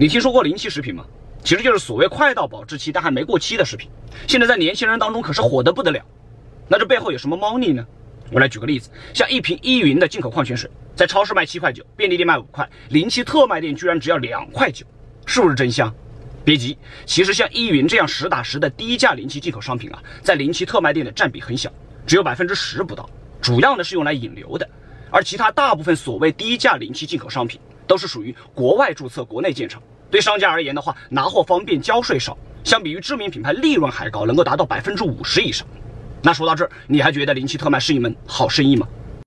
你听说过临期食品吗？其实就是所谓快到保质期但还没过期的食品，现在在年轻人当中可是火得不得了。那这背后有什么猫腻呢？我来举个例子，像一瓶依云的进口矿泉水，在超市卖七块九，便利店卖五块，临期特卖店居然只要两块九，是不是真香？别急，其实像依云这样实打实的低价临期进口商品啊，在临期特卖店的占比很小，只有百分之十不到，主要呢是用来引流的，而其他大部分所谓低价临期进口商品。都是属于国外注册、国内建厂，对商家而言的话，拿货方便，交税少，相比于知名品牌，利润还高，能够达到百分之五十以上。那说到这儿，你还觉得临期特卖是一门好生意吗？